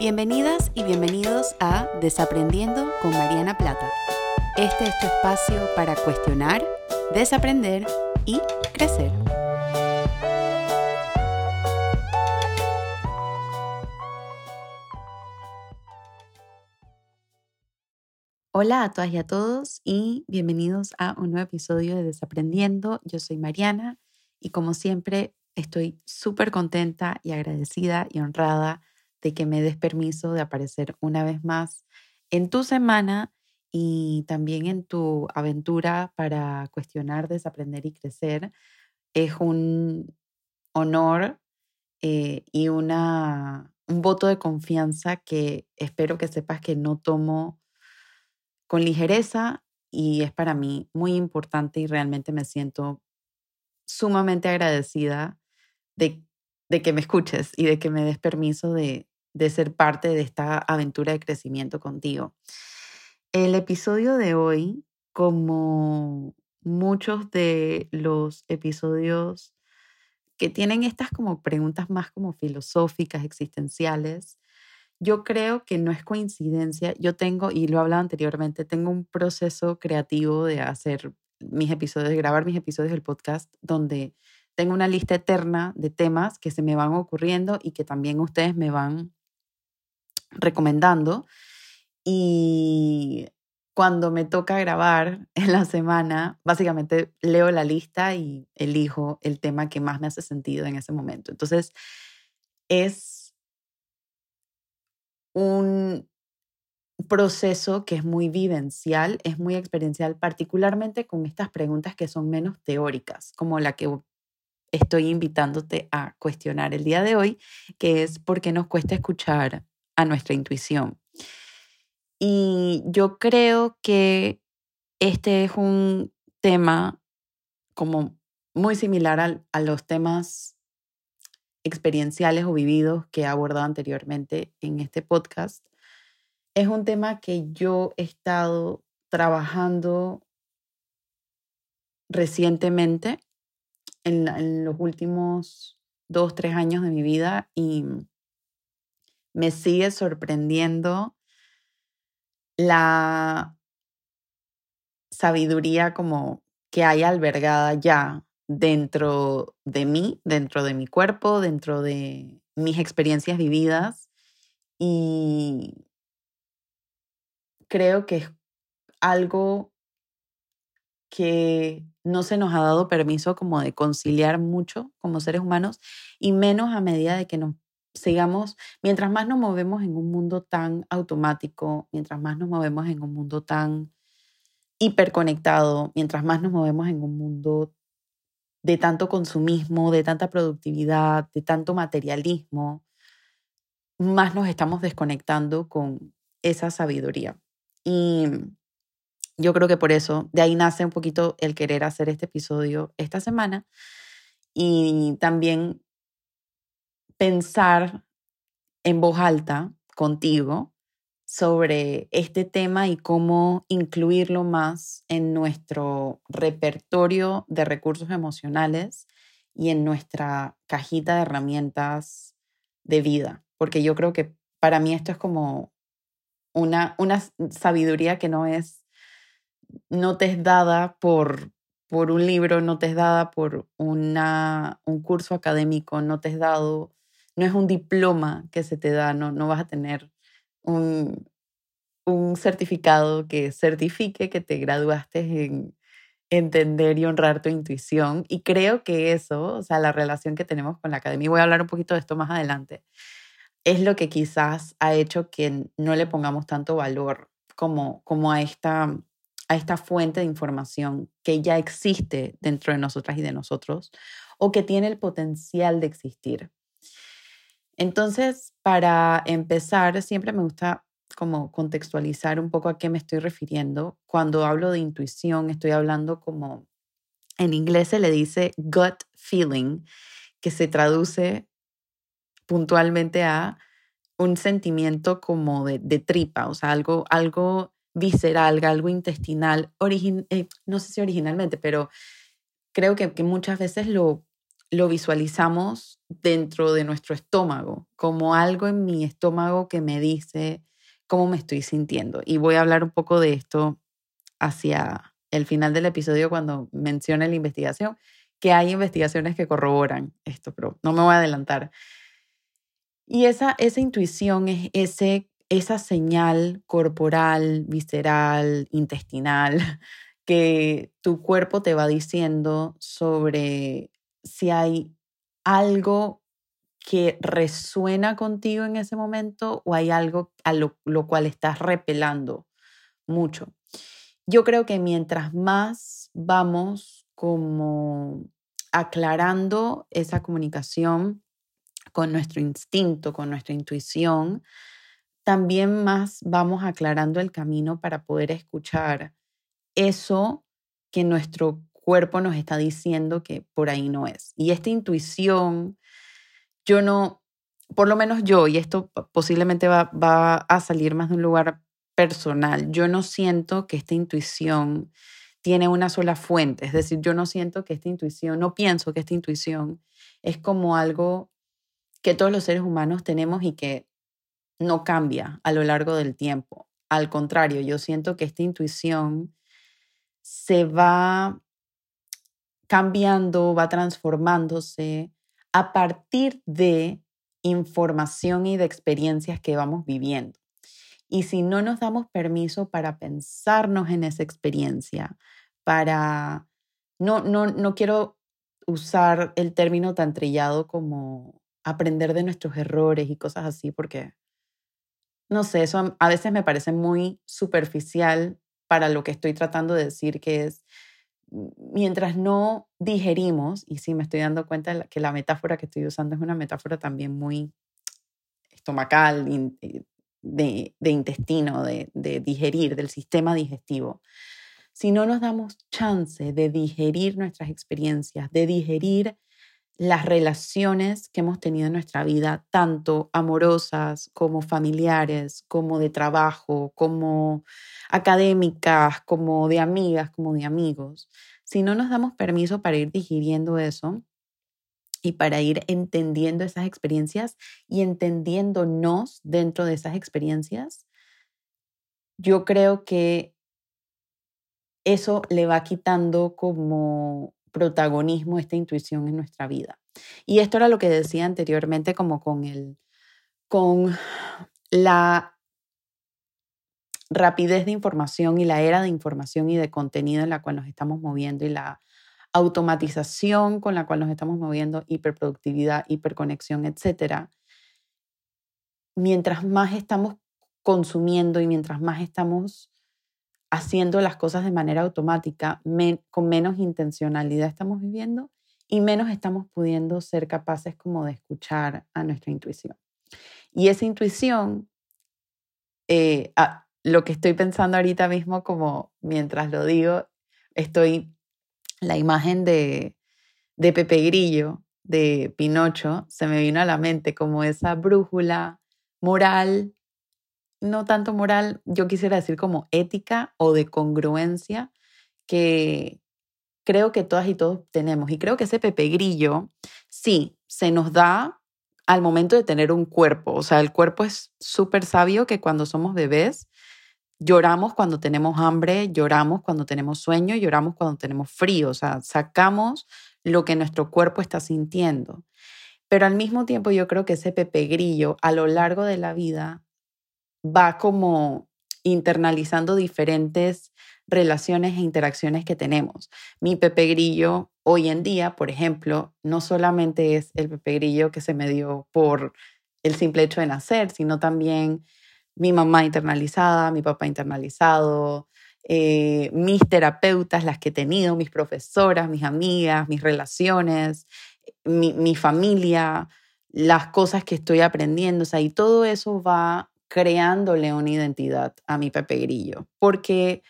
Bienvenidas y bienvenidos a Desaprendiendo con Mariana Plata. Este es tu espacio para cuestionar, desaprender y crecer. Hola a todas y a todos y bienvenidos a un nuevo episodio de Desaprendiendo. Yo soy Mariana y como siempre estoy súper contenta y agradecida y honrada de que me des permiso de aparecer una vez más en tu semana y también en tu aventura para cuestionar, desaprender y crecer. Es un honor eh, y una, un voto de confianza que espero que sepas que no tomo con ligereza y es para mí muy importante y realmente me siento sumamente agradecida de, de que me escuches y de que me des permiso de, de ser parte de esta aventura de crecimiento contigo. El episodio de hoy, como muchos de los episodios que tienen estas como preguntas más como filosóficas, existenciales, yo creo que no es coincidencia. Yo tengo, y lo he hablado anteriormente, tengo un proceso creativo de hacer mis episodios, de grabar mis episodios del podcast, donde tengo una lista eterna de temas que se me van ocurriendo y que también ustedes me van recomendando. Y cuando me toca grabar en la semana, básicamente leo la lista y elijo el tema que más me hace sentido en ese momento. Entonces, es un proceso que es muy vivencial, es muy experiencial, particularmente con estas preguntas que son menos teóricas, como la que estoy invitándote a cuestionar el día de hoy, que es por qué nos cuesta escuchar a nuestra intuición. Y yo creo que este es un tema como muy similar a, a los temas experienciales o vividos que he abordado anteriormente en este podcast. Es un tema que yo he estado trabajando recientemente en, los últimos dos, tres años de mi vida y me sigue sorprendiendo la sabiduría como que hay albergada ya dentro de mí, dentro de mi cuerpo, dentro de mis experiencias vividas y creo que es algo que no se nos ha dado permiso como de conciliar mucho como seres humanos y menos a medida de que nos sigamos, mientras más nos movemos en un mundo tan automático, mientras más nos movemos en un mundo tan hiperconectado, mientras más nos movemos en un mundo de tanto consumismo, de tanta productividad, de tanto materialismo, más nos estamos desconectando con esa sabiduría. Y yo creo que por eso, de ahí nace un poquito el querer hacer este episodio esta semana y también pensar en voz alta contigo sobre este tema y cómo incluirlo más en nuestro repertorio de recursos emocionales y en nuestra cajita de herramientas de vida. Porque yo creo que para mí esto es como una, una sabiduría que no es, no te es dada por, por un libro, no te es dada por una, un curso académico, no te es dado no es un diploma que se te da, no, no vas a tener un, un certificado que certifique que te graduaste en entender y honrar tu intuición. Y creo que eso, o sea, la relación que tenemos con la academia, voy a hablar un poquito de esto más adelante, es lo que quizás ha hecho que no le pongamos tanto valor como, como a, esta, a esta fuente de información que ya existe dentro de nosotras y de nosotros o que tiene el potencial de existir. Entonces, para empezar, siempre me gusta como contextualizar un poco a qué me estoy refiriendo. Cuando hablo de intuición, estoy hablando como, en inglés se le dice gut feeling, que se traduce puntualmente a un sentimiento como de, tripa, o sea, algo, algo visceral, algo intestinal, eh, no sé si originalmente, pero creo que, que muchas veces lo lo visualizamos dentro de nuestro estómago, como algo en mi estómago que me dice cómo me estoy sintiendo. Y voy a hablar un poco de esto hacia el final del episodio cuando mencione la investigación, que hay investigaciones que corroboran esto, pero no me voy a adelantar. Y esa, esa intuición es ese, esa señal corporal, visceral, intestinal, que tu cuerpo te va diciendo sobre si hay algo que resuena contigo en ese momento o hay algo a lo, lo cual estás repelando mucho. Yo creo que mientras más vamos como aclarando esa comunicación con nuestro instinto, con nuestra intuición, también más vamos aclarando el camino para poder escuchar eso que nuestro cuerpo nos está diciendo que por ahí no es. Y esta intuición, yo no, por lo menos yo, y esto posiblemente va, va a salir más de un lugar personal, yo no siento que esta intuición tiene una sola fuente, es decir, yo no siento que esta intuición, no pienso que esta intuición es como algo que todos los seres humanos tenemos y que no cambia a lo largo del tiempo. Al contrario, yo siento que esta intuición se va cambiando, va transformándose a partir de información y de experiencias que vamos viviendo. Y si no nos damos permiso para pensarnos en esa experiencia, para... No, no, no quiero usar el término tan trillado como aprender de nuestros errores y cosas así, porque, no sé, eso a veces me parece muy superficial para lo que estoy tratando de decir, que es mientras no digerimos, y sí me estoy dando cuenta que la metáfora que estoy usando es una metáfora también muy estomacal, eh, de, intestino, de, de digerir, del sistema digestivo. Si no nos damos chance de digerir nuestras experiencias, de digerir las relaciones que hemos tenido en nuestra vida, tanto amorosas como familiares, como de trabajo, como académicas, como de amigas, como de amigos. Si no nos damos permiso para ir digiriendo eso y para ir entendiendo esas experiencias y entendiéndonos dentro de esas experiencias, yo creo que eso le va quitando como protagonismo, esta intuición en nuestra vida. Y esto era lo que decía anteriormente, como con, el, con la rapidez de información y la era de información y de contenido en la cual nos estamos moviendo y la automatización con la cual nos estamos moviendo, hiperproductividad, hiperconexión, etc. Mientras más estamos consumiendo y mientras más estamos haciendo las cosas de manera automática, con menos intencionalidad estamos viviendo y menos estamos pudiendo ser capaces como de escuchar a nuestra intuición. Y esa intuición, eh, lo que estoy pensando ahorita mismo, como mientras lo digo, estoy, la imagen de, de Pepe Grillo, de Pinocho, se me vino a la mente como esa brújula moral no tanto moral, yo quisiera decir como ética o de congruencia que creo que todas y todos tenemos. Y creo que ese Pepe Grillo, sí, se nos da al momento de tener un cuerpo. O sea, el cuerpo es súper sabio que cuando somos bebés lloramos cuando tenemos hambre, lloramos cuando tenemos sueño, lloramos cuando tenemos frío. O sea, sacamos lo que nuestro cuerpo está sintiendo. Pero al mismo tiempo yo creo que ese Pepe Grillo a lo largo de la vida va como internalizando diferentes relaciones e interacciones que tenemos. Mi Pepe Grillo hoy en día, por ejemplo, no solamente es el Pepe Grillo que se me dio por el simple hecho de nacer, sino también mi mamá internalizada, mi papá internalizado, eh, mis terapeutas, las que he tenido, mis profesoras, mis amigas, mis relaciones, mi, mi familia, las cosas que estoy aprendiendo, o sea, y todo eso va creándole una identidad a mi Pepe Grillo, porque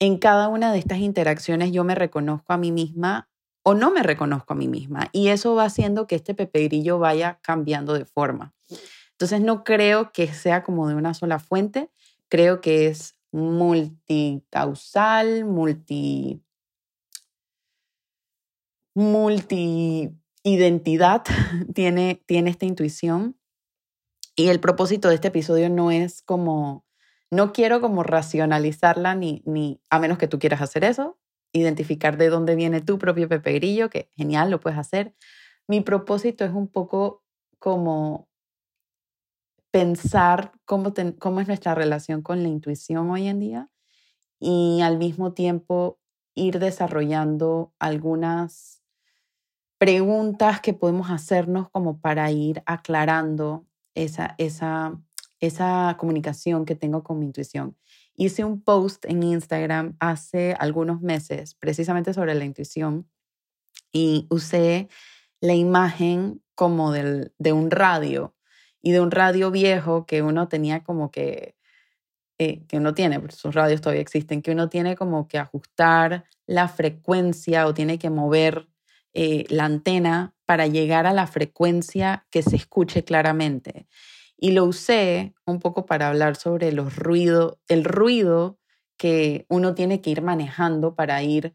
en cada una de estas interacciones yo me reconozco a mí misma o no me reconozco a mí misma y eso va haciendo que este Pepe Grillo vaya cambiando de forma. Entonces no creo que sea como de una sola fuente, creo que es multicausal, multi multi-identidad tiene, tiene esta intuición. Y el propósito de este episodio no es como, no quiero como racionalizarla ni, ni, a menos que tú quieras hacer eso, identificar de dónde viene tu propio Pepe Grillo, que genial, lo puedes hacer. Mi propósito es un poco como pensar cómo, cómo es nuestra relación con la intuición hoy en día y al mismo tiempo ir desarrollando algunas preguntas que podemos hacernos como para ir aclarando esa, esa, esa comunicación que tengo con mi intuición. Hice un post en Instagram hace algunos meses precisamente sobre la intuición y usé la imagen como del, de un radio y de un radio viejo que uno tenía como que, eh, que uno tiene, porque sus radios todavía existen, que uno tiene como que ajustar la frecuencia o tiene que mover eh, la antena para llegar a la frecuencia que se escuche claramente. Y lo usé un poco para hablar sobre los ruidos, el ruido que uno tiene que ir manejando para ir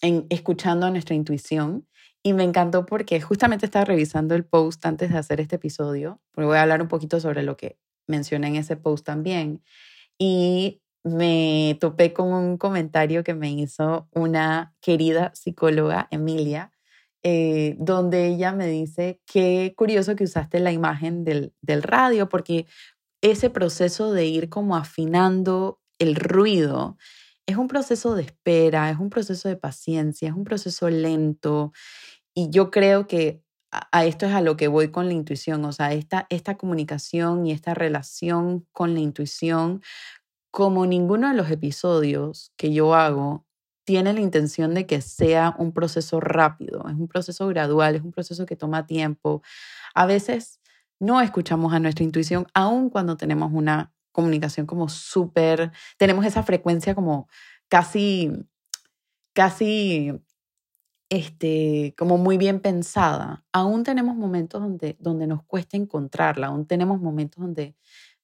en, escuchando a nuestra intuición. Y me encantó porque justamente estaba revisando el post antes de hacer este episodio, porque voy a hablar un poquito sobre lo que mencioné en ese post también. Y me topé con un comentario que me hizo una querida psicóloga, Emilia, eh, donde ella me dice, qué curioso que usaste la imagen del, del radio, porque ese proceso de ir como afinando el ruido es un proceso de espera, es un proceso de paciencia, es un proceso lento. Y yo creo que a esto es a lo que voy con la intuición, o sea, esta, esta comunicación y esta relación con la intuición, como ninguno de los episodios que yo hago tiene la intención de que sea un proceso rápido, es un proceso gradual, es un proceso que toma tiempo. A veces no escuchamos a nuestra intuición, aun cuando tenemos una comunicación como súper, tenemos esa frecuencia como casi, casi, este, como muy bien pensada. Aún tenemos momentos donde, donde nos cuesta encontrarla, aún tenemos momentos donde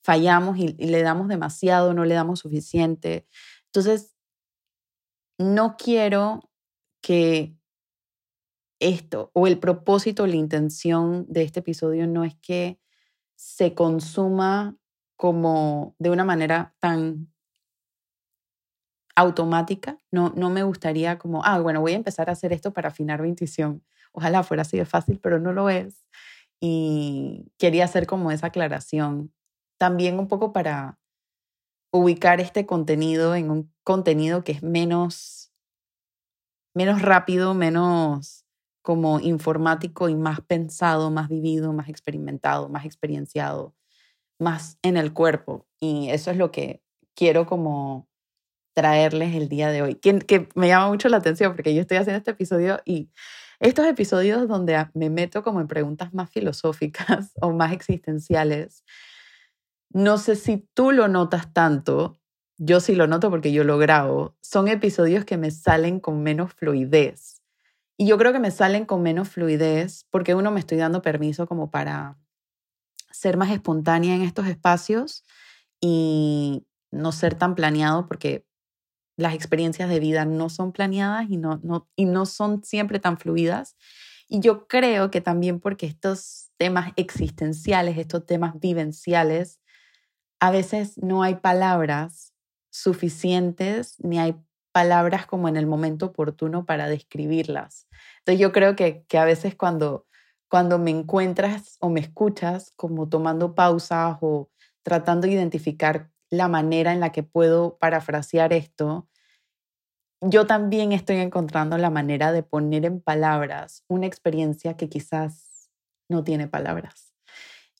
fallamos y, y le damos demasiado, no le damos suficiente. Entonces, no quiero que esto o el propósito, la intención de este episodio no es que se consuma como de una manera tan automática. No, no me gustaría como, ah, bueno, voy a empezar a hacer esto para afinar mi intuición. Ojalá fuera así de fácil, pero no lo es. Y quería hacer como esa aclaración. También un poco para ubicar este contenido en un contenido que es menos, menos rápido, menos como informático y más pensado, más vivido, más experimentado, más experienciado, más en el cuerpo. Y eso es lo que quiero como traerles el día de hoy, que, que me llama mucho la atención porque yo estoy haciendo este episodio y estos episodios donde me meto como en preguntas más filosóficas o más existenciales, no sé si tú lo notas tanto, yo sí lo noto porque yo lo grabo, son episodios que me salen con menos fluidez. Y yo creo que me salen con menos fluidez porque uno me estoy dando permiso como para ser más espontánea en estos espacios y no ser tan planeado porque las experiencias de vida no son planeadas y no, no, y no son siempre tan fluidas. Y yo creo que también porque estos temas existenciales, estos temas vivenciales, a veces no hay palabras suficientes ni hay palabras como en el momento oportuno para describirlas. Entonces yo creo que, que a veces cuando, cuando me encuentras o me escuchas como tomando pausas o tratando de identificar la manera en la que puedo parafrasear esto, yo también estoy encontrando la manera de poner en palabras una experiencia que quizás no tiene palabras.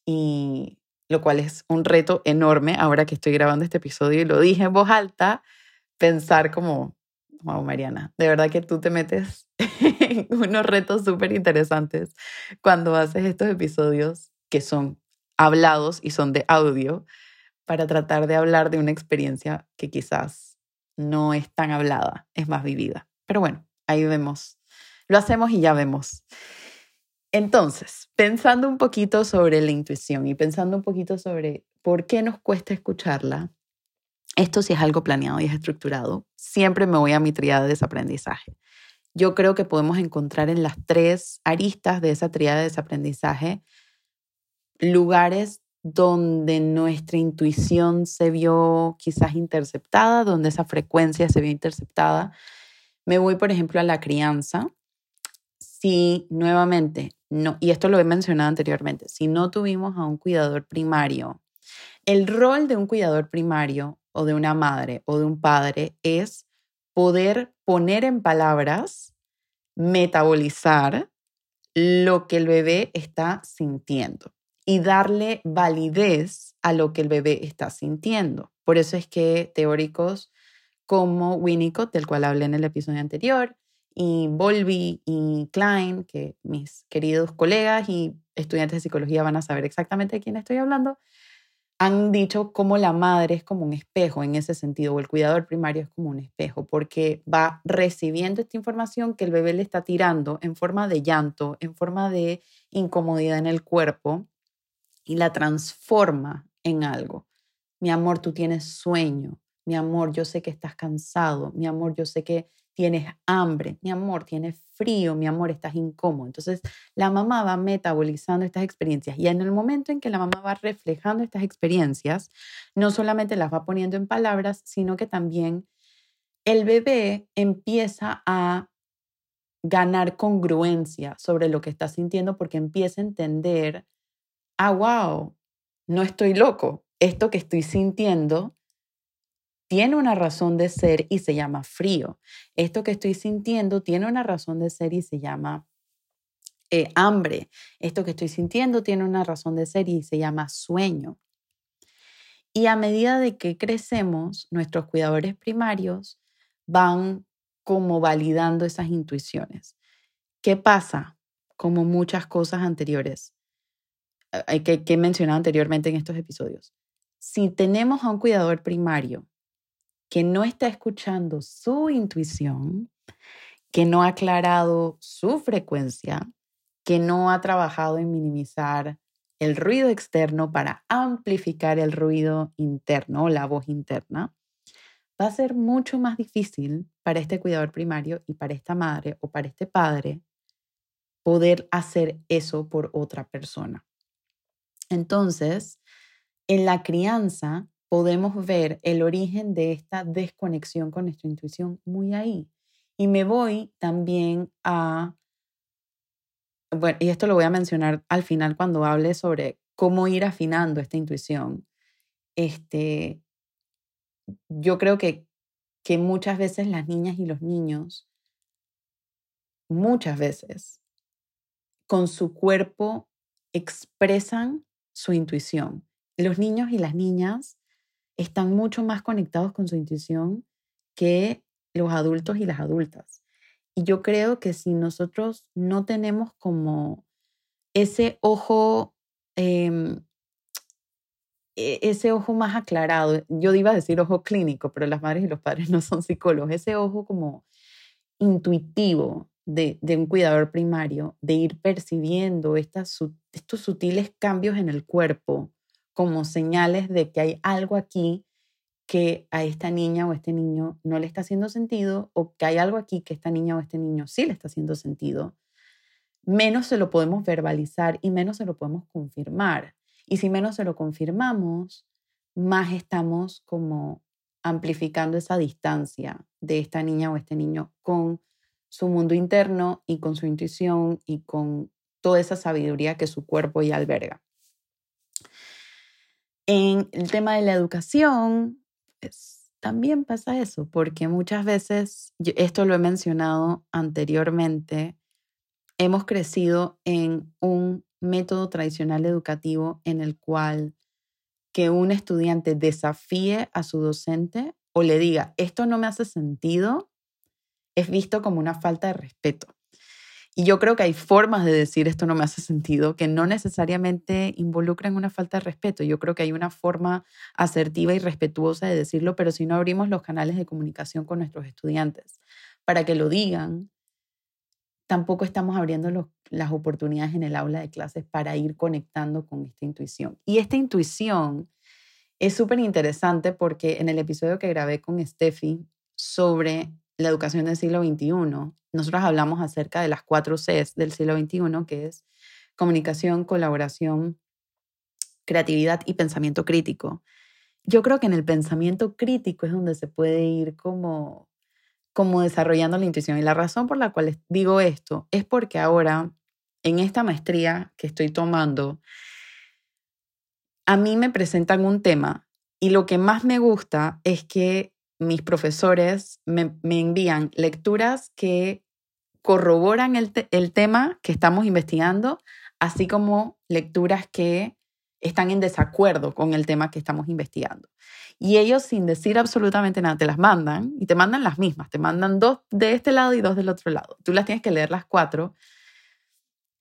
Y lo cual es un reto enorme ahora que estoy grabando este episodio y lo dije en voz alta, pensar como, wow, Mariana, de verdad que tú te metes en unos retos súper interesantes cuando haces estos episodios que son hablados y son de audio para tratar de hablar de una experiencia que quizás no es tan hablada, es más vivida. Pero bueno, ahí vemos. Lo hacemos y ya vemos. Entonces, pensando un poquito sobre la intuición y pensando un poquito sobre por qué nos cuesta escucharla, esto sí es algo planeado y es estructurado, siempre me voy a mi triada de desaprendizaje. yo creo que podemos encontrar en las tres aristas de esa triada de desaprendizaje lugares donde nuestra intuición se vio quizás interceptada, donde esa frecuencia se vio interceptada. Me voy, por ejemplo, a la crianza. Si nuevamente, no, y esto lo he mencionado anteriormente, si no tuvimos a un cuidador primario, el rol de un cuidador primario o de una madre o de un padre es poder poner en palabras, metabolizar lo que el bebé está sintiendo y darle validez a lo que el bebé está sintiendo. Por eso es que teóricos como Winnicott, del cual hablé en el episodio anterior, y Bolby y Klein, que mis queridos colegas y estudiantes de psicología van a saber exactamente de quién estoy hablando, han dicho como la madre es como un espejo en ese sentido, o el cuidador primario es como un espejo, porque va recibiendo esta información que el bebé le está tirando en forma de llanto, en forma de incomodidad en el cuerpo, y la transforma en algo. Mi amor, tú tienes sueño. Mi amor, yo sé que estás cansado. Mi amor, yo sé que tienes hambre. Mi amor, tienes frío. Mi amor, estás incómodo. Entonces, la mamá va metabolizando estas experiencias y en el momento en que la mamá va reflejando estas experiencias, no solamente las va poniendo en palabras, sino que también el bebé empieza a ganar congruencia sobre lo que está sintiendo porque empieza a entender, ah, wow, no estoy loco. Esto que estoy sintiendo tiene una razón de ser y se llama frío. Esto que estoy sintiendo tiene una razón de ser y se llama eh, hambre. Esto que estoy sintiendo tiene una razón de ser y se llama sueño. Y a medida de que crecemos, nuestros cuidadores primarios van como validando esas intuiciones. ¿Qué pasa? Como muchas cosas anteriores eh, que, que he mencionado anteriormente en estos episodios. Si tenemos a un cuidador primario que no está escuchando su intuición, que no ha aclarado su frecuencia, que no ha trabajado en minimizar el ruido externo para amplificar el ruido interno o la voz interna, va a ser mucho más difícil para este cuidador primario y para esta madre o para este padre poder hacer eso por otra persona. Entonces, en la crianza podemos ver el origen de esta desconexión con nuestra intuición muy ahí. Y me voy también a, bueno, y esto lo voy a mencionar al final cuando hable sobre cómo ir afinando esta intuición. Este, yo creo que, que muchas veces las niñas y los niños, muchas veces, con su cuerpo expresan su intuición. Los niños y las niñas están mucho más conectados con su intuición que los adultos y las adultas. Y yo creo que si nosotros no tenemos como ese ojo, em, e-, ese ojo más aclarado, yo iba a decir ojo clínico, pero las madres y los padres no son psicólogos, ese ojo como intuitivo de, de un cuidador primario, de ir percibiendo estas, estos sutiles cambios en el cuerpo, como señales de que hay algo aquí que a esta niña o este niño no le está haciendo sentido o que hay algo aquí que esta niña o este niño sí le está haciendo sentido, menos se lo podemos verbalizar y menos se lo podemos confirmar. Y si menos se lo confirmamos, más estamos como amplificando esa distancia de esta niña o este niño con su mundo interno y con su intuición y con toda esa sabiduría que su cuerpo ya alberga. En el tema de la educación, también pasa eso, porque muchas veces, esto lo he mencionado anteriormente, hemos crecido en un método tradicional educativo en el cual que un estudiante desafíe a su docente o le diga, esto no me hace sentido, es visto como una falta de respeto. Y yo creo que hay formas de decir esto no me hace sentido que no necesariamente involucran una falta de respeto. Yo creo que hay una forma asertiva y respetuosa de decirlo, pero si no abrimos los canales de comunicación con nuestros estudiantes para que lo digan, tampoco estamos abriendo las oportunidades en el aula de clases para ir conectando con esta intuición. Y esta intuición es súper interesante porque en el episodio que grabé con Steffi sobre la educación del siglo XXI, nosotros hablamos acerca de las cuatro Cs del siglo XXI, que es comunicación, colaboración, creatividad y pensamiento crítico. Yo creo que en el pensamiento crítico es donde se puede ir como, como desarrollando la intuición. Y la razón por la cual digo esto es porque ahora, en esta maestría que estoy tomando, a mí me presentan un tema y lo que más me gusta es que mis profesores me, envían lecturas que corroboran el, el tema que estamos investigando, así como lecturas que están en desacuerdo con el tema que estamos investigando. Y ellos, sin decir absolutamente nada, te las mandan y te mandan las mismas. Te mandan dos de este lado y dos del otro lado. Tú las tienes que leer las cuatro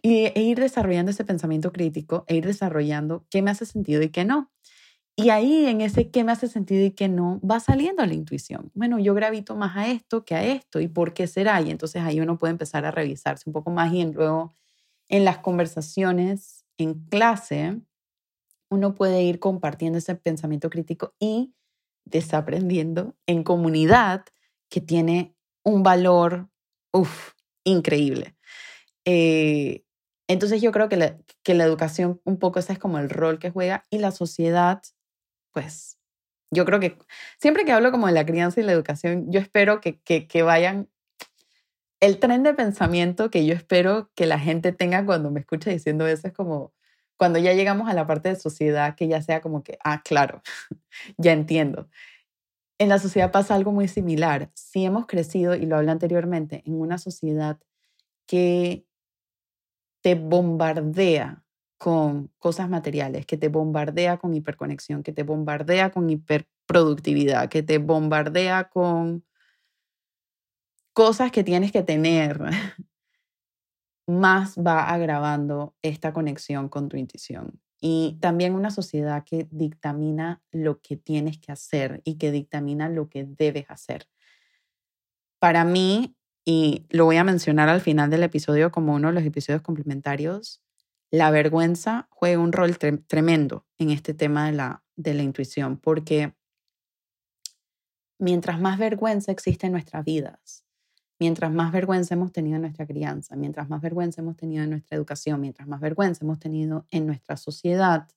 e ir desarrollando ese pensamiento crítico e ir desarrollando qué me hace sentido y qué no. Y ahí en ese qué me hace sentido y qué no va saliendo la intuición. Bueno, yo gravito más a esto que a esto y por qué será. Y entonces ahí uno puede empezar a revisarse un poco más y luego en las conversaciones en clase uno puede ir compartiendo ese pensamiento crítico y desaprendiendo en comunidad que tiene un valor, uff, increíble. Eh, entonces yo creo que la, que la educación un poco ese es como el rol que juega y la sociedad, pues yo creo que siempre que hablo como de la crianza y la educación, yo espero que, que, vayan el tren de pensamiento que yo espero que la gente tenga cuando me escucha diciendo eso es como cuando ya llegamos a la parte de sociedad que ya sea como que, ah, claro, ya entiendo. En la sociedad pasa algo muy similar. Si hemos crecido, y lo hablé anteriormente, en una sociedad que te bombardea con cosas materiales, que te bombardea con hiperconexión, que te bombardea con hiperproductividad, que te bombardea con cosas que tienes que tener, más va agravando esta conexión con tu intuición. Y también una sociedad que dictamina lo que tienes que hacer y que dictamina lo que debes hacer. Para mí, y lo voy a mencionar al final del episodio como uno de los episodios complementarios, la vergüenza juega un rol tremendo en este tema de la, de la intuición, porque mientras más vergüenza existe en nuestras vidas, mientras más vergüenza hemos tenido en nuestra crianza, mientras más vergüenza hemos tenido en nuestra educación, mientras más vergüenza hemos tenido en nuestra sociedad,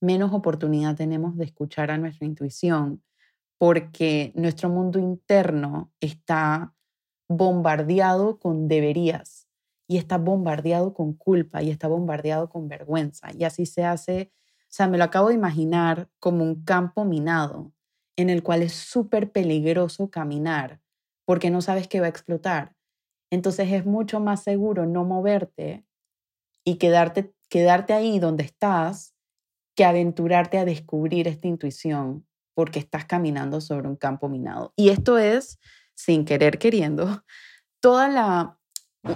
menos oportunidad tenemos de escuchar a nuestra intuición, porque nuestro mundo interno está bombardeado con deberías y está bombardeado con culpa y está bombardeado con vergüenza. Y así se hace, o sea, me lo acabo de imaginar como un campo minado en el cual es súper peligroso caminar porque no sabes qué va a explotar. Entonces es mucho más seguro no moverte y quedarte, quedarte ahí donde estás que aventurarte a descubrir esta intuición porque estás caminando sobre un campo minado. Y esto es sin querer queriendo, toda la,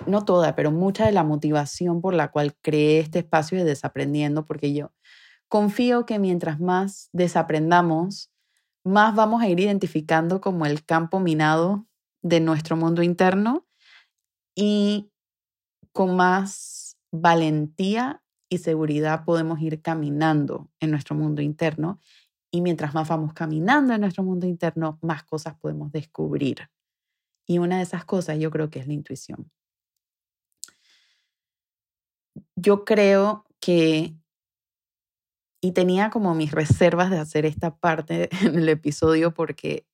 no toda, pero mucha de la motivación por la cual creé este espacio de desaprendiendo, porque yo confío que mientras más desaprendamos, más vamos a ir identificando como el campo minado de nuestro mundo interno y con más valentía y seguridad podemos ir caminando en nuestro mundo interno y mientras más vamos caminando en nuestro mundo interno, más cosas podemos descubrir. Y una de esas cosas yo creo que es la intuición. Yo creo que, y tenía como mis reservas de hacer esta parte en el episodio porque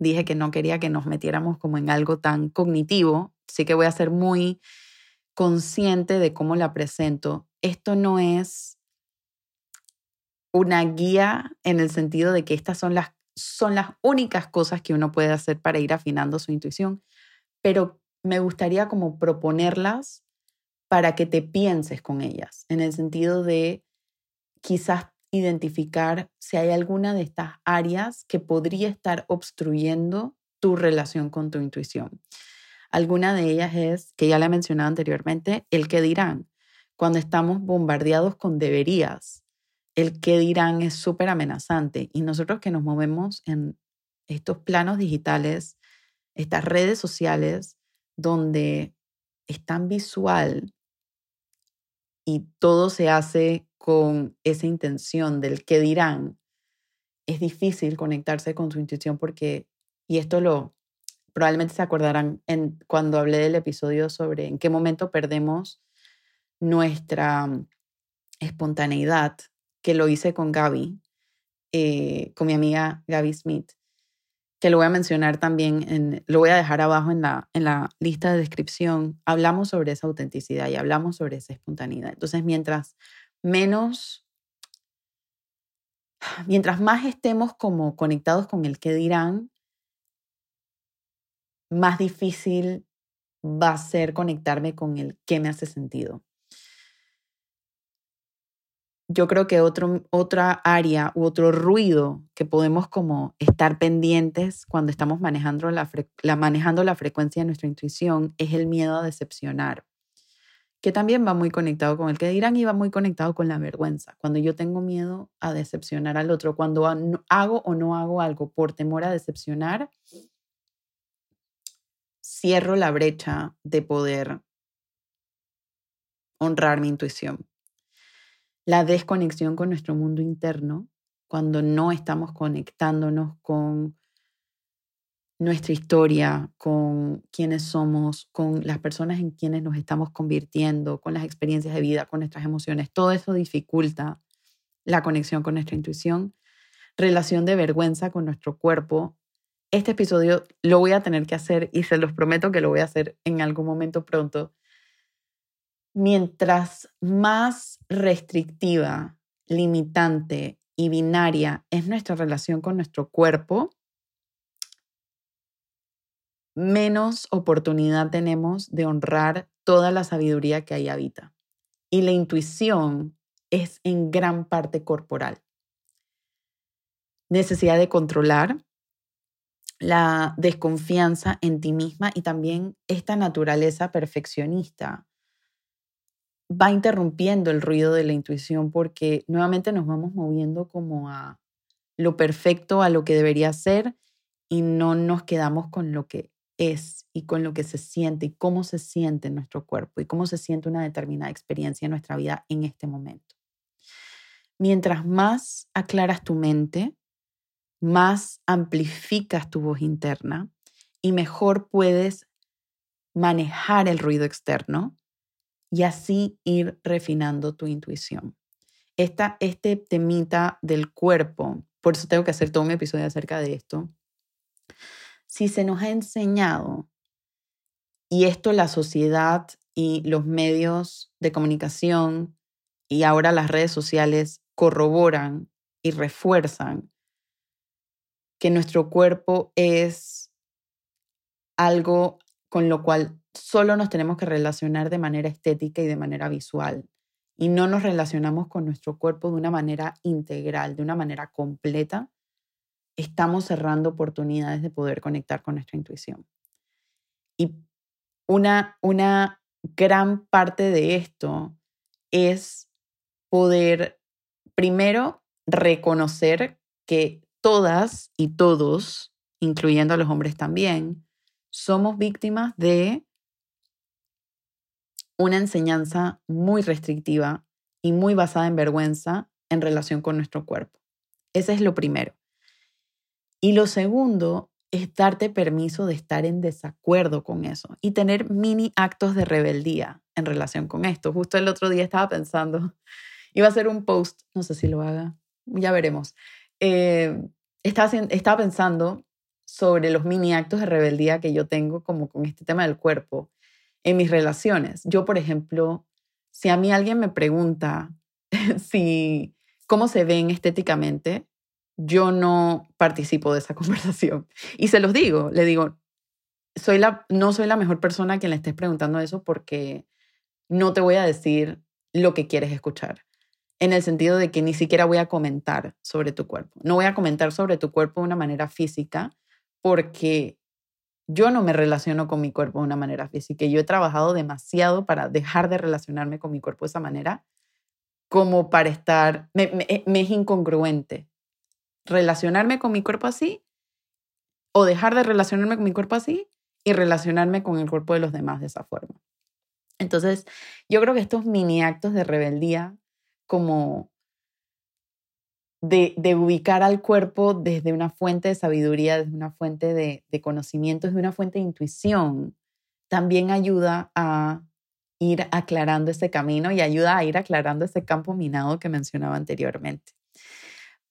dije que no quería que nos metiéramos como en algo tan cognitivo, así que voy a ser muy consciente de cómo la presento. Esto no es una guía en el sentido de que estas son las, son las únicas cosas que uno puede hacer para ir afinando su intuición, pero me gustaría como proponerlas para que te pienses con ellas, en el sentido de quizás identificar si hay alguna de estas áreas que podría estar obstruyendo tu relación con tu intuición. Alguna de ellas es, que ya la he mencionado anteriormente, el que dirán. Cuando estamos bombardeados con deberías, el qué dirán es súper amenazante y nosotros que nos movemos en estos planos digitales, estas redes sociales donde es tan visual y todo se hace con esa intención del qué dirán, es difícil conectarse con su intuición porque, y esto lo probablemente se acordarán en, cuando hablé del episodio sobre en qué momento perdemos nuestra espontaneidad, que lo hice con Gaby, eh, con mi amiga Gaby Smith, que lo voy a mencionar también, lo voy a dejar abajo en la, en la lista de descripción. Hablamos sobre esa autenticidad y hablamos sobre esa espontaneidad. Entonces, mientras menos mientras más estemos como conectados con el que dirán, más difícil va a ser conectarme con el que me hace sentido. Yo creo que otro, otra área u otro ruido que podemos como estar pendientes cuando estamos manejando la, manejando la frecuencia de nuestra intuición es el miedo a decepcionar que también va muy conectado con el que dirán y va muy conectado con la vergüenza. Cuando yo tengo miedo a decepcionar al otro, cuando hago o no hago algo por temor a decepcionar, cierro la brecha de poder honrar mi intuición. La desconexión con nuestro mundo interno, cuando no estamos conectándonos con nuestra historia, con quiénes somos, con las personas en quienes nos estamos convirtiendo, con las experiencias de vida, con nuestras emociones. Todo eso dificulta la conexión con nuestra intuición, relación de vergüenza con nuestro cuerpo. Este episodio lo voy a tener que hacer y se los prometo que lo voy a hacer en algún momento pronto. Mientras más restrictiva, limitante y binaria es nuestra relación con nuestro cuerpo, menos oportunidad tenemos de honrar toda la sabiduría que ahí habita. Y la intuición es en gran parte corporal. Necesidad de controlar, la desconfianza en ti misma y también esta naturaleza perfeccionista va interrumpiendo el ruido de la intuición porque nuevamente nos vamos moviendo como a lo perfecto, a lo que debería ser y no nos quedamos con lo que es y con lo que se siente y cómo se siente en nuestro cuerpo y cómo se siente una determinada experiencia en nuestra vida en este momento. Mientras más aclaras tu mente, más amplificas tu voz interna y mejor puedes manejar el ruido externo y así ir refinando tu intuición. Esta, este temita del cuerpo, por eso tengo que hacer todo un episodio acerca de esto, si se nos ha enseñado, y esto la sociedad y los medios de comunicación y ahora las redes sociales corroboran y refuerzan que nuestro cuerpo es algo con lo cual solo nos tenemos que relacionar de manera estética y de manera visual. Y no nos relacionamos con nuestro cuerpo de una manera integral, de una manera completa, estamos cerrando oportunidades de poder conectar con nuestra intuición. Y una, una gran parte de esto es poder, primero, reconocer que todas y todos, incluyendo a los hombres también, somos víctimas de una enseñanza muy restrictiva y muy basada en vergüenza en relación con nuestro cuerpo. Ese es lo primero. Y lo segundo es darte permiso de estar en desacuerdo con eso y tener mini actos de rebeldía en relación con esto. Justo el otro día estaba pensando, iba a hacer un post, no sé si lo haga, ya veremos. Eh, estaba, estaba pensando sobre los mini actos de rebeldía que yo tengo como con este tema del cuerpo en mis relaciones. Yo, por ejemplo, si a mí alguien me pregunta si cómo se ven estéticamente, yo no participo de esa conversación. Y se los digo, le digo, soy la, no soy la mejor persona a quien le estés preguntando eso porque no te voy a decir lo que quieres escuchar. En el sentido de que ni siquiera voy a comentar sobre tu cuerpo. No voy a comentar sobre tu cuerpo de una manera física porque yo no me relaciono con mi cuerpo de una manera física. Yo he trabajado demasiado para dejar de relacionarme con mi cuerpo de esa manera como para estar, me, me es incongruente relacionarme con mi cuerpo así o dejar de relacionarme con mi cuerpo así y relacionarme con el cuerpo de los demás de esa forma. Entonces, yo creo que estos mini actos de rebeldía, como de, ubicar al cuerpo desde una fuente de sabiduría, desde una fuente de, de conocimiento, desde una fuente de intuición, también ayuda a ir aclarando ese camino y ayuda a ir aclarando ese campo minado que mencionaba anteriormente.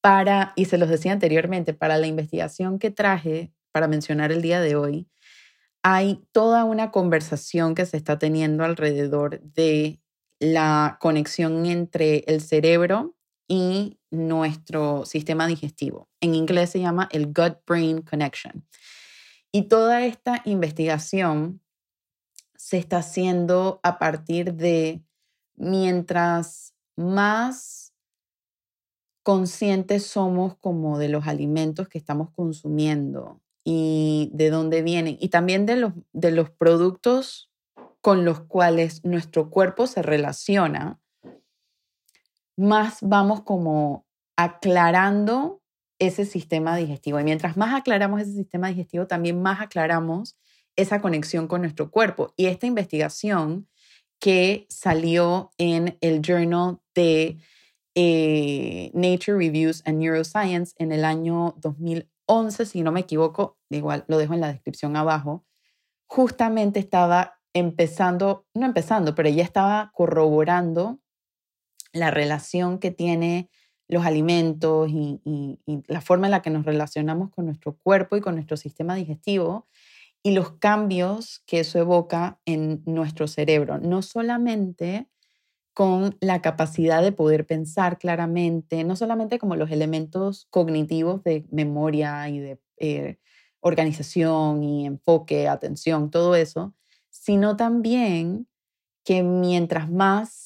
Para, y se los decía anteriormente, para la investigación que traje para mencionar el día de hoy, hay toda una conversación que se está teniendo alrededor de la conexión entre el cerebro y nuestro sistema digestivo. En inglés se llama el gut-brain connection. Y toda esta investigación se está haciendo a partir de mientras más conscientes somos como de los alimentos que estamos consumiendo y de dónde vienen y también de los, de los productos con los cuales nuestro cuerpo se relaciona, más vamos como aclarando ese sistema digestivo. Y mientras más aclaramos ese sistema digestivo, también más aclaramos esa conexión con nuestro cuerpo. Y esta investigación que salió en el Journal de eh, Nature Reviews and Neuroscience en el año 2011, si no me equivoco, igual lo dejo en la descripción abajo, justamente estaba empezando, no empezando, pero ya estaba corroborando la relación que tiene los alimentos y, la forma en la que nos relacionamos con nuestro cuerpo y con nuestro sistema digestivo y los cambios que eso evoca en nuestro cerebro, no solamente con la capacidad de poder pensar claramente, no solamente como los elementos cognitivos de memoria y de eh, organización y enfoque, atención, todo eso, sino también que mientras más,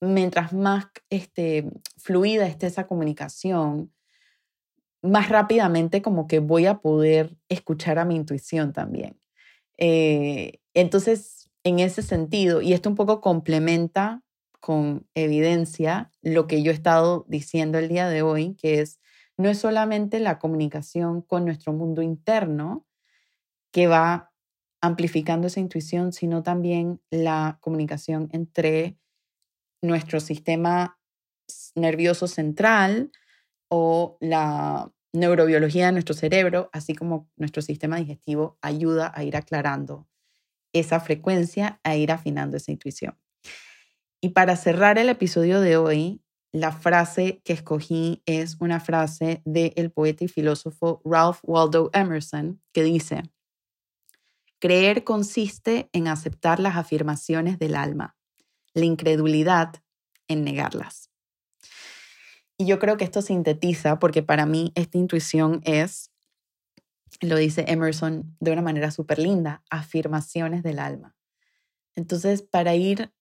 mientras más este, fluida esté esa comunicación, más rápidamente como que voy a poder escuchar a mi intuición también. Eh, entonces, en ese sentido, y esto un poco complementa con evidencia lo que yo he estado diciendo el día de hoy, que es, no es solamente la comunicación con nuestro mundo interno que va amplificando esa intuición, sino también la comunicación entre nuestro sistema nervioso central, o la neurobiología de nuestro cerebro, así como nuestro sistema digestivo, ayuda a ir aclarando esa frecuencia, a ir afinando esa intuición. Y para cerrar el episodio de hoy, la frase que escogí es una frase del poeta y filósofo Ralph Waldo Emerson, que dice, Creer consiste en aceptar las afirmaciones del alma, la incredulidad en negarlas. Y yo creo que esto sintetiza, porque para mí esta intuición es, lo dice Emerson de una manera súper linda, afirmaciones del alma. Entonces, para ir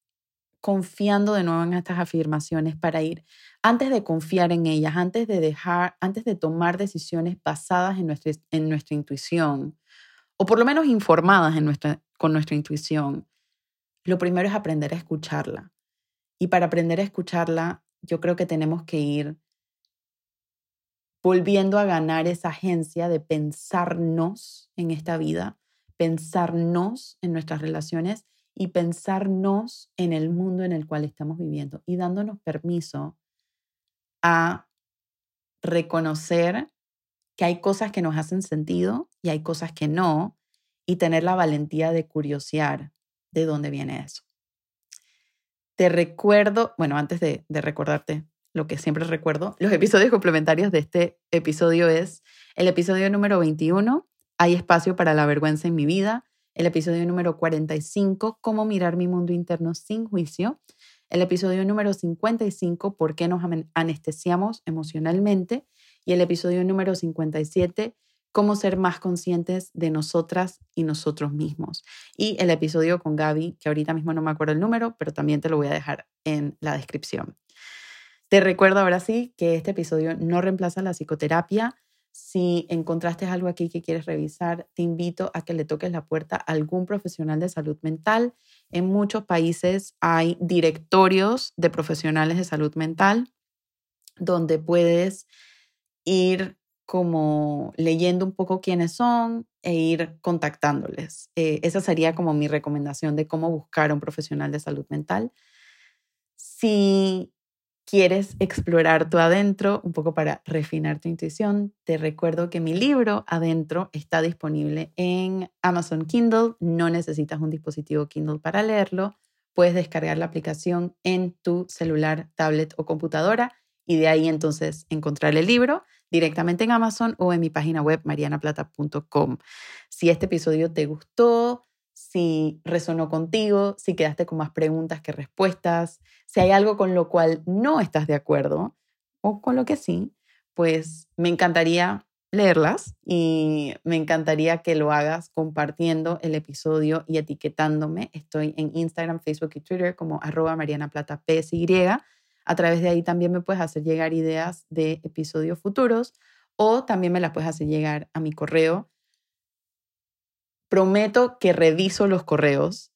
confiando de nuevo en estas afirmaciones, para ir, antes de confiar en ellas, antes de dejar, antes de tomar decisiones basadas en nuestra, en nuestra intuición, o por lo menos informadas en nuestra, con nuestra intuición, lo primero es aprender a escucharla. Y para aprender a escucharla, yo creo que tenemos que ir volviendo a ganar esa agencia de pensarnos en esta vida, pensarnos en nuestras relaciones y pensarnos en el mundo en el cual estamos viviendo y dándonos permiso a reconocer que hay cosas que nos hacen sentido y hay cosas que no y tener la valentía de curiosear de dónde viene eso. Te recuerdo, bueno, antes de, recordarte lo que siempre recuerdo, los episodios complementarios de este episodio es el episodio número 21, Hay espacio para la vergüenza en mi vida, el episodio número 45, Cómo mirar mi mundo interno sin juicio, el episodio número 55, ¿Por qué nos anestesiamos emocionalmente? Y el episodio número 57, cómo ser más conscientes de nosotras y nosotros mismos. Y el episodio con Gaby, que ahorita mismo no me acuerdo el número, pero también te lo voy a dejar en la descripción. Te recuerdo ahora sí que este episodio no reemplaza la psicoterapia. Si encontraste algo aquí que quieres revisar, te invito a que le toques la puerta a algún profesional de salud mental. En muchos países hay directorios de profesionales de salud mental donde puedes ir como leyendo un poco quiénes son e ir contactándoles. Eh, esa sería como mi recomendación de cómo buscar a un profesional de salud mental. Si quieres explorar tu adentro, un poco para refinar tu intuición, te recuerdo que mi libro Adentro está disponible en Amazon Kindle. No necesitas un dispositivo Kindle para leerlo. Puedes descargar la aplicación en tu celular, tablet o computadora y de ahí entonces encontrar el libro directamente en Amazon o en mi página web marianaplata.com. Si este episodio te gustó, si resonó contigo, si quedaste con más preguntas que respuestas, si hay algo con lo cual no estás de acuerdo o con lo que sí, pues me encantaría leerlas y me encantaría que lo hagas compartiendo el episodio y etiquetándome. Estoy en Instagram, Facebook y Twitter como arroba marianaplata.psy. A través de ahí también me puedes hacer llegar ideas de episodios futuros o también me las puedes hacer llegar a mi correo. Prometo que reviso los correos.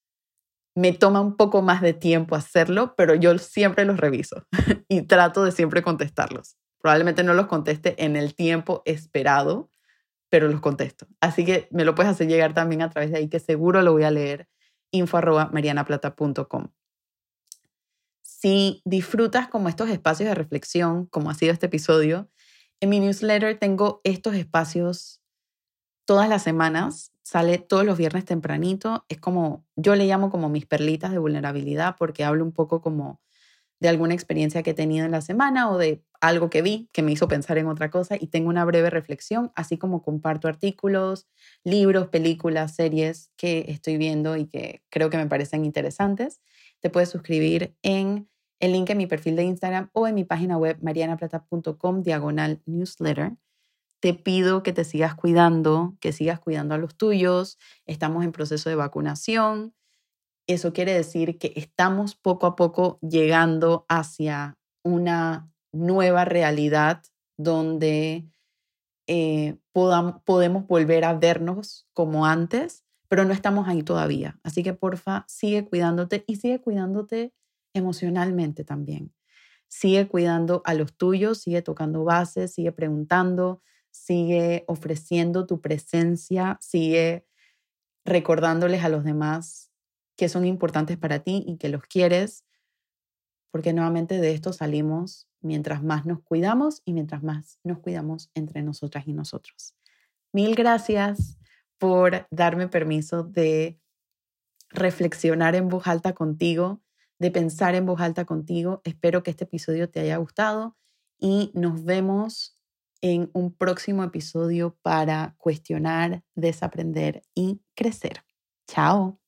Me toma un poco más de tiempo hacerlo, pero yo siempre los reviso y trato de siempre contestarlos. Probablemente no los conteste en el tiempo esperado, pero los contesto. Así que me lo puedes hacer llegar también a través de ahí, que seguro lo voy a leer, info marianaplata.com. Si disfrutas como estos espacios de reflexión, como ha sido este episodio, en mi newsletter tengo estos espacios todas las semanas, sale todos los viernes tempranito, es como, yo le llamo como mis perlitas de vulnerabilidad porque hablo un poco como de alguna experiencia que he tenido en la semana o de algo que vi que me hizo pensar en otra cosa y tengo una breve reflexión, así como comparto artículos, libros, películas, series que estoy viendo y que creo que me parecen interesantes. Te puedes suscribir en el link en mi perfil de Instagram o en mi página web marianaplata.com diagonal newsletter. Te pido que te sigas cuidando, que sigas cuidando a los tuyos. Estamos en proceso de vacunación. Eso quiere decir que estamos poco a poco llegando hacia una nueva realidad donde eh, podemos volver a vernos como antes, pero no estamos ahí todavía. Así que porfa, sigue cuidándote y sigue cuidándote emocionalmente también. Sigue cuidando a los tuyos, sigue tocando bases, sigue preguntando, sigue ofreciendo tu presencia, sigue recordándoles a los demás que son importantes para ti y que los quieres, porque nuevamente de esto salimos mientras más nos cuidamos y mientras más nos cuidamos entre nosotras y nosotros. Mil gracias por darme permiso de reflexionar en voz alta contigo de pensar en voz alta contigo. Espero que este episodio te haya gustado y nos vemos en un próximo episodio para cuestionar, desaprender y crecer. Chao.